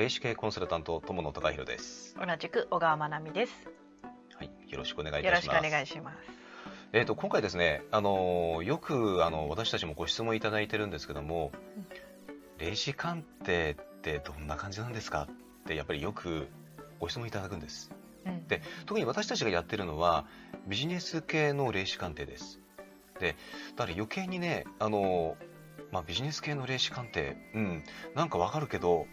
霊視系コンサルタント友野孝弘です。同じく小川真奈美です。はい、よろしくお願いいよろしくおたします。願いします。えっ、と今回ですね、あのーよくあの私たちもご質問いただいてるんですけども、霊視鑑定ってどんな感じなんですかってやっぱりよくご質問いただくんです。うんで特に私たちがやってるのはビジネス系の霊視鑑定です。で、だから余計にね、あのまあ、ビジネス系の霊視鑑定、うん、なんかわかるけど、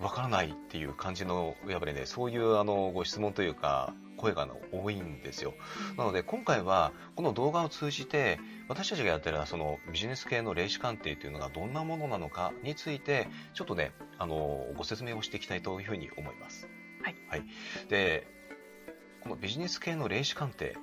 わからないっていう感じの、やっぱりね、そういうあのご質問というか、声が多いんですよ。なので今回はこの動画を通じて私たちがやってるそのビジネス系の霊視鑑定というのがどんなものなのかについてちょっとねあのご説明をしていきたいというふうに思います。はい。でこのビジネス系の霊視鑑定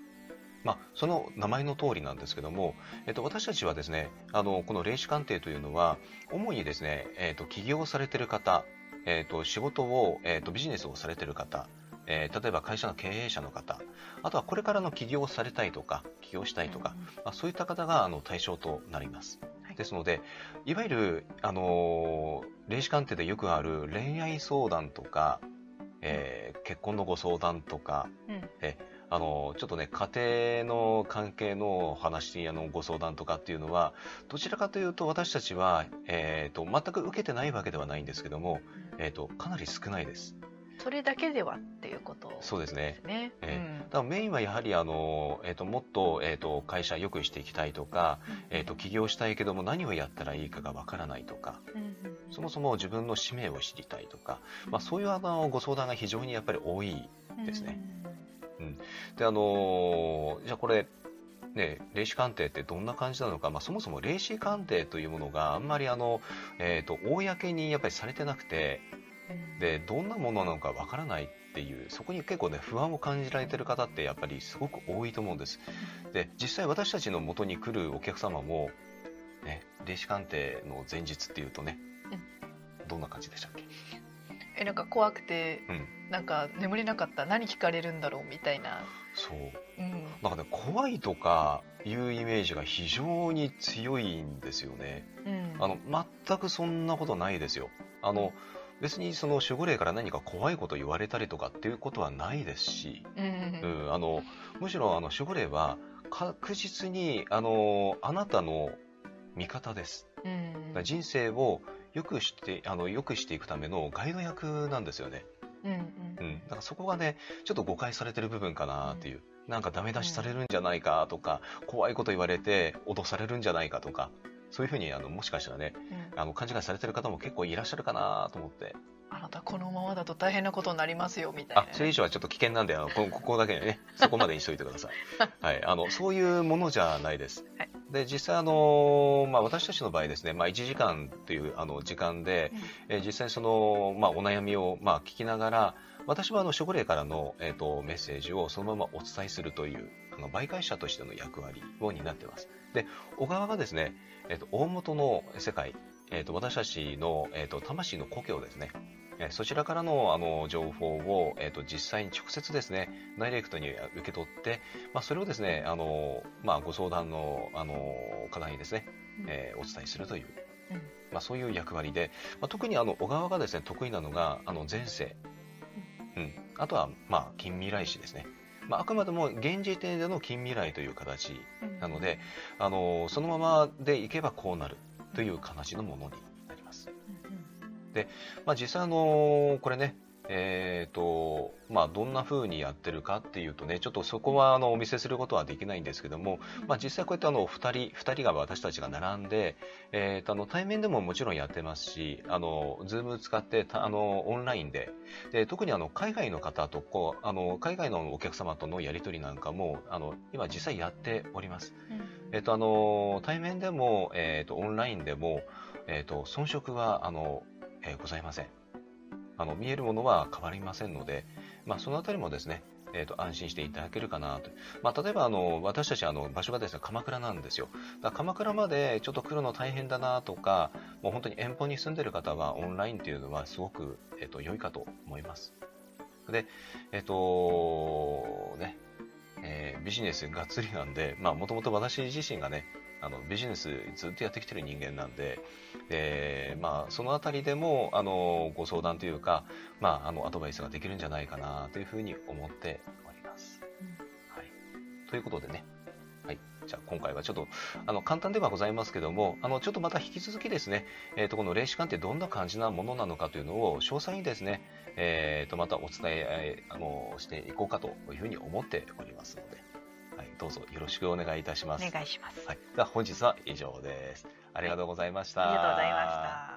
まあ、その名前の通りなんですけども、えっと、私たちはですねあのこの霊視鑑定というのは主にですね、えっと、起業されてる方、えっと、仕事を、えっと、ビジネスをされてる方えー例えば会社の経営者の方、あとはこれからの起業をされたいとか、起業したいとか、まあ、そういった方があの対象となります。はい。ですので、いわゆる、あのー霊視鑑定でよくある恋愛相談とか、えー結婚のご相談とか、うんあのちょっとね、家庭の関係の話、あのご相談とかっていうのは、どちらかというと私たちは、えー、と全く受けてないわけではないんですけども、えー、とかなり少ないです。それだけではっていうことそうですねですね。えだからメインはやはりあの、えー、ともっと,、えー、と会社良くしていきたいとか、えー、と起業したいけども何をやったらいいかがわからないとかうんうんそもそも自分の使命を知りたいとか、まあ、そういうあのご相談が非常にやっぱり多いですね。であのーじゃあこれね、霊視鑑定ってどんな感じなのか、まあ、そもそも霊視鑑定というものがあんまりあの、えー、と公にやっぱりされてなくてうん。でどんなものなのかわからないっていうそこに結構ね不安を感じられてる方ってやっぱりすごく多いと思うんです。で実際私たちの元に来るお客様も、ね、霊視鑑定の前日っていうとね、どんな感じでしたっけ？えなんか怖くてうん。なんか眠れなかった。何聞かれるんだろうみたいな。そう。うん。なんかね怖いとかいうイメージが非常に強いんですよね。うん。あの全くそんなことないですよ。あの別にその守護霊から何か怖いこと言われたりとかっていうことはないですし、うん。うん。うん、あのむしろあの守護霊は確実にあのあなたの味方です。うん。人生を良くしてあの良くしていくためのガイド役なんですよね、うんうん、だからそこがねちょっと誤解されてる部分かなっていう、なんかダメ出しされるんじゃないかとか、怖いこと言われて脅されるんじゃないかとかそういうふうにあのもしかしたらねうん。あの勘違いされてる方も結構いらっしゃるかなと思って。あなたこのままだと大変なことになりますよみたいな。ね。あそれ以上はちょっと危険なんであのこ ここだけねそこまでにしといてください、はい、あのそういうものじゃないです、はいで実際あの、まあ、私たちの場合ですね、まあ、1時間というあの時間で、えー実際その、まあ、お悩みを、まあ、聞きながら私はあの守護霊からの、えー、とメッセージをそのままお伝えするというあの媒介者としての役割を担っています。で小川がですね、えー、と大元の世界、えー、と私たちの、えー、と魂の故郷ですねえーそちらからのあの情報を、えー、と実際に直接ですねダイレクトに受け取って、まあ、それをですねあの、まあ、ご相談のあの方にですね、えーお伝えするという、うん。まあ、そういう役割で、まあ、特にあの小川がですね得意なのがあの前世、うん、あとは、まあ、近未来史ですね、まあ、あくまでも現時点での近未来という形うんなので、あのそのままでいけばこうなるという形のものに。うんまあ、実際あのこれね、えーとまあ、どんな風にやってるかっていうとねちょっとそこはあのお見せすることはできないんですけども、まあ、実際こうやってあの2人 ,2 人が私たちが並んで、えーとあの対面でももちろんやってますしあの Zoom 使ってたあのオンラインでで特にあの海外の方とこうあの海外のお客様とのやり取りなんかもあの今実際やっております。うんえっと、あの対面でも、えっと、オンラインでも、えっと、遜色はあの、えーございません。あの見えるものは変わりませんので、まあ、そのあたりもですね、えっと安心していただけるかなと、まあ、例えばあの私たちあの場所がですね鎌倉なんですよ。だ鎌倉までちょっと来るの大変だなとかもう本当に遠方に住んでる方はオンラインっていうのはすごく、えっと良いかと思います。でえっとねえービジネスがっつりなんで、まあ、もともと私自身がね、あのビジネスずっとやってきてる人間なんで、えーまあ、そのあたりでもあのご相談というか、まあ、あのアドバイスができるんじゃないかなというふうに思っております。はい、ということでね、今回はちょっとあの簡単ではございますけどもあのちょっとまた引き続きですね、えー、とこの霊視観ってどんな感じなものなのかというのを詳細にですね、えー、とまたお伝えあのしていこうかというふうに思っておりますので、はい、どうぞよろしくお願いいたします。お願いします。はい、では本日は以上です。ありがとうございました。ありがとうございました。